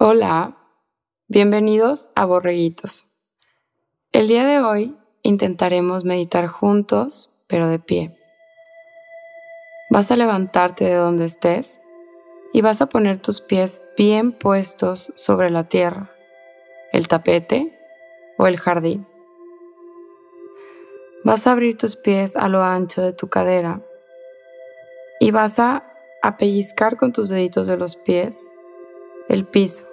Hola, bienvenidos a Borreguitos. El día de hoy intentaremos meditar juntos, pero de pie. Vas a levantarte de donde estés y vas a poner tus pies bien puestos sobre la tierra, el tapete o el jardín. Vas a abrir tus pies a lo ancho de tu cadera y vas a, a pellizcar con tus deditos de los pies el piso,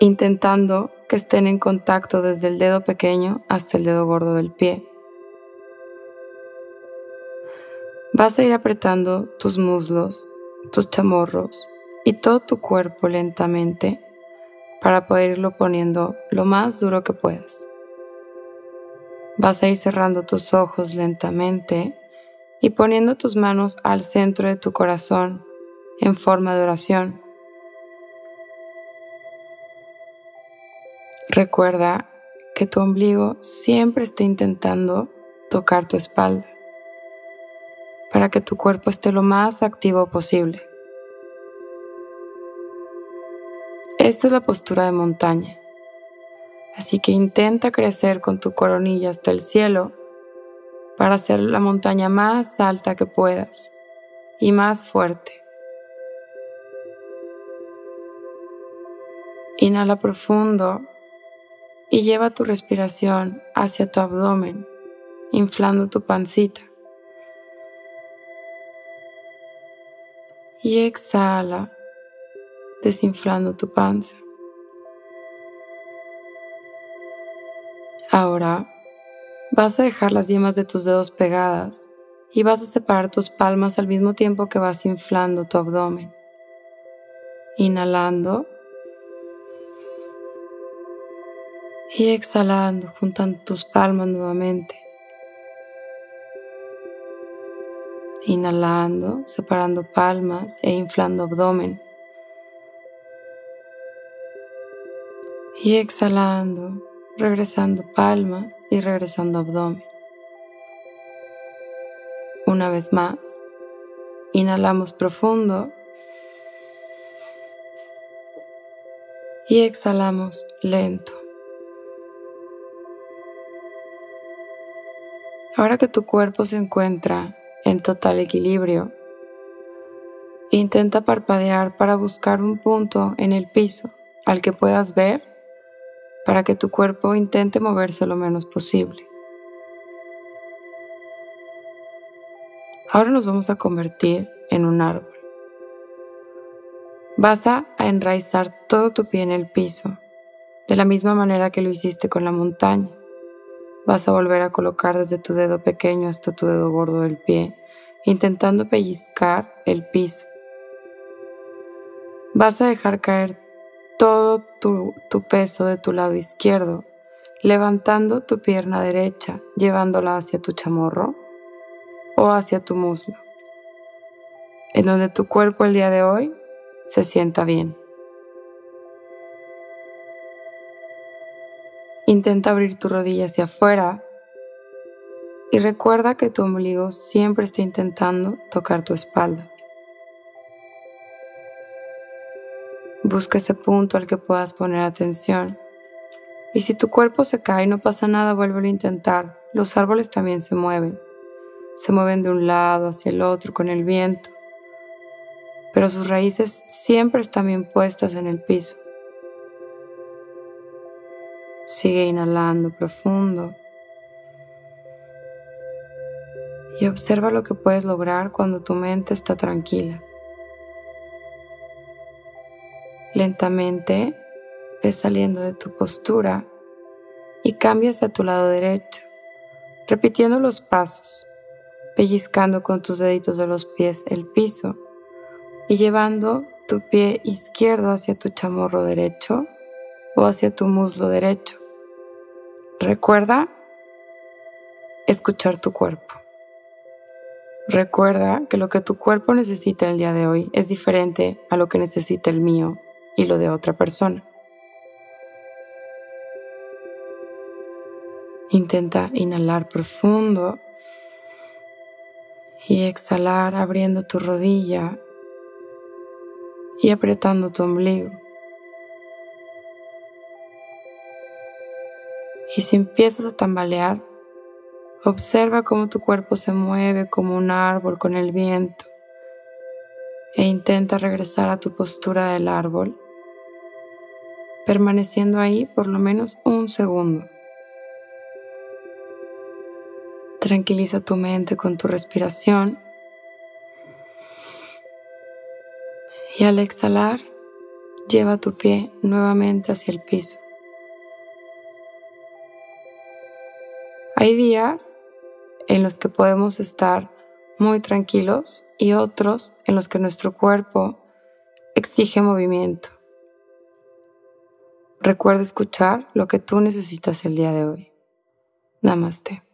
intentando que estén en contacto desde el dedo pequeño hasta el dedo gordo del pie. Vas a ir apretando tus muslos, tus chamorros y todo tu cuerpo lentamente para poder irlo poniendo lo más duro que puedas. Vas a ir cerrando tus ojos lentamente y poniendo tus manos al centro de tu corazón en forma de oración. Recuerda que tu ombligo siempre está intentando tocar tu espalda para que tu cuerpo esté lo más activo posible. Esta es la postura de montaña, así que intenta crecer con tu coronilla hasta el cielo para hacer la montaña más alta que puedas y más fuerte. Inhala profundo y lleva tu respiración hacia tu abdomen, inflando tu pancita. Y exhala, desinflando tu panza. Ahora vas a dejar las yemas de tus dedos pegadas y vas a separar tus palmas al mismo tiempo que vas inflando tu abdomen. Inhalando y exhalando, juntando tus palmas nuevamente. Inhalando, separando palmas e inflando abdomen. Y exhalando, regresando palmas y regresando abdomen. Una vez más, inhalamos profundo y exhalamos lento. Ahora que tu cuerpo se encuentra en total equilibrio, intenta parpadear para buscar un punto en el piso al que puedas ver para que tu cuerpo intente moverse lo menos posible. Ahora nos vamos a convertir en un árbol. Vas a enraizar todo tu pie en el piso, de la misma manera que lo hiciste con la montaña. Vas a volver a colocar desde tu dedo pequeño hasta tu dedo gordo del pie, intentando pellizcar el piso. Vas a dejar caer todo tu, peso de tu lado izquierdo, levantando tu pierna derecha, llevándola hacia tu chamorro o hacia tu muslo, en donde tu cuerpo el día de hoy se sienta bien. Intenta abrir tu rodilla hacia afuera y recuerda que tu ombligo siempre está intentando tocar tu espalda. Busca ese punto al que puedas poner atención. Y si tu cuerpo se cae y no pasa nada, vuelve a intentar. Los árboles también se mueven. Se mueven de un lado hacia el otro con el viento. Pero sus raíces siempre están bien puestas en el piso. Sigue inhalando profundo. Y observa lo que puedes lograr cuando tu mente está tranquila. Lentamente ves saliendo de tu postura y cambias a tu lado derecho, repitiendo los pasos, pellizcando con tus deditos de los pies el piso y llevando tu pie izquierdo hacia tu chamorro derecho o hacia tu muslo derecho. Recuerda escuchar tu cuerpo. Recuerda que lo que tu cuerpo necesita el día de hoy es diferente a lo que necesita el mío y lo de otra persona. Intenta inhalar profundo y exhalar abriendo tu rodilla y apretando tu ombligo. Y si empiezas a tambalear, observa cómo tu cuerpo se mueve como un árbol con el viento e intenta regresar a tu postura del árbol, permaneciendo ahí por lo menos un segundo. Tranquiliza tu mente con tu respiración y al exhalar, lleva tu pie nuevamente hacia el piso. Hay días en los que podemos estar muy tranquilos y otros en los que nuestro cuerpo exige movimiento. Recuerda escuchar lo que tú necesitas el día de hoy. Namaste.